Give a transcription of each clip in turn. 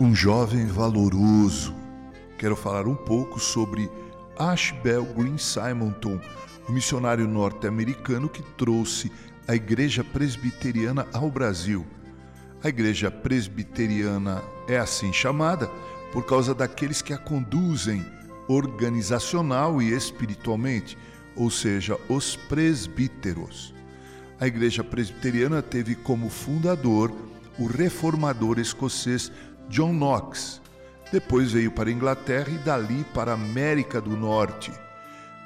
um jovem valoroso. Quero falar um pouco sobre Ashbel Green Simonton, o missionário norte-americano que trouxe a Igreja Presbiteriana ao Brasil. A Igreja Presbiteriana é assim chamada por causa daqueles que a conduzem organizacional e espiritualmente, ou seja, os presbíteros. A Igreja Presbiteriana teve como fundador o reformador escocês John Knox. Depois veio para a Inglaterra e dali para a América do Norte.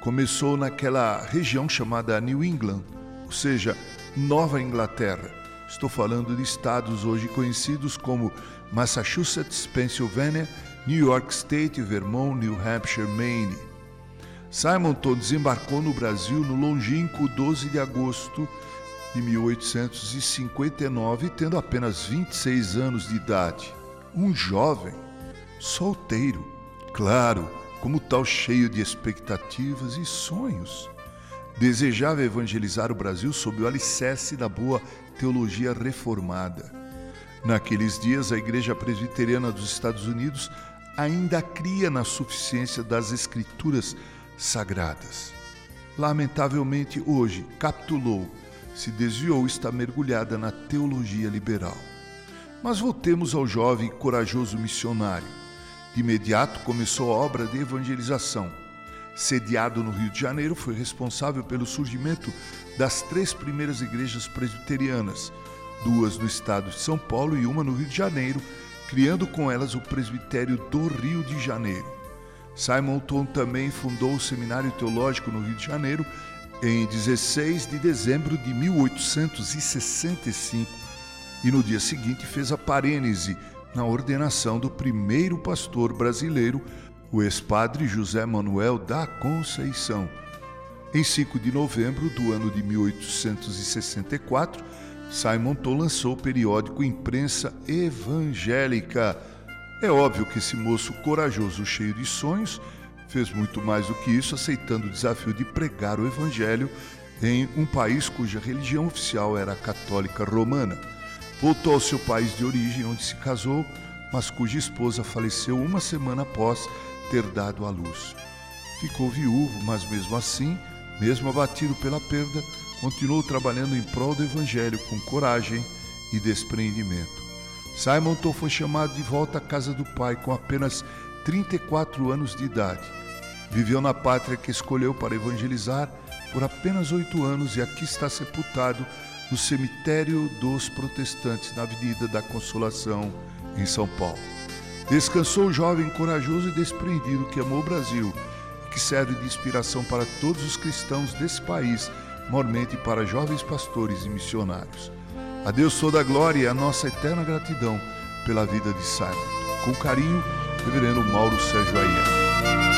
Começou naquela região chamada New England, ou seja, Nova Inglaterra. Estou falando de estados hoje conhecidos como Massachusetts, Pennsylvania, New York State, Vermont, New Hampshire, Maine. Simonton desembarcou no Brasil no longínquo 12 de agosto de 1859, tendo apenas 26 anos de idade um jovem, solteiro, claro, como tal cheio de expectativas e sonhos. Desejava evangelizar o Brasil sob o alicerce da boa teologia reformada. Naqueles dias, a Igreja Presbiteriana dos Estados Unidos ainda cria na suficiência das Escrituras sagradas. Lamentavelmente, hoje, capitulou, se desviou e está mergulhada na teologia liberal. Mas voltemos ao jovem e corajoso missionário. De imediato começou a obra de evangelização. Sediado no Rio de Janeiro, foi responsável pelo surgimento das três primeiras igrejas presbiterianas, duas no estado de São Paulo e uma no Rio de Janeiro, criando com elas o presbitério do Rio de Janeiro. Simon Tom também fundou o Seminário Teológico no Rio de Janeiro em 16 de dezembro de 1865 e no dia seguinte fez a parênese na ordenação do primeiro pastor brasileiro, o ex-padre José Manuel da Conceição. Em 5 de novembro do ano de 1864, Simon Tom lançou o periódico Imprensa Evangélica. É óbvio que esse moço corajoso, cheio de sonhos, fez muito mais do que isso, aceitando o desafio de pregar o Evangelho em um país cuja religião oficial era a católica romana. Voltou ao seu país de origem, onde se casou, mas cuja esposa faleceu uma semana após ter dado à luz. Ficou viúvo, mas mesmo assim, mesmo abatido pela perda, continuou trabalhando em prol do Evangelho com coragem e despreendimento. Simon Tom foi chamado de volta à casa do pai com apenas 34 anos de idade. Viveu na pátria que escolheu para evangelizar por apenas oito anos e aqui está sepultado no cemitério dos protestantes, na Avenida da Consolação, em São Paulo. Descansou o jovem corajoso e desprendido que amou o Brasil que serve de inspiração para todos os cristãos desse país, mormente para jovens pastores e missionários. A Deus toda a glória e a nossa eterna gratidão pela vida de Simon. Com carinho, Reverendo Mauro Sérgio Aiello.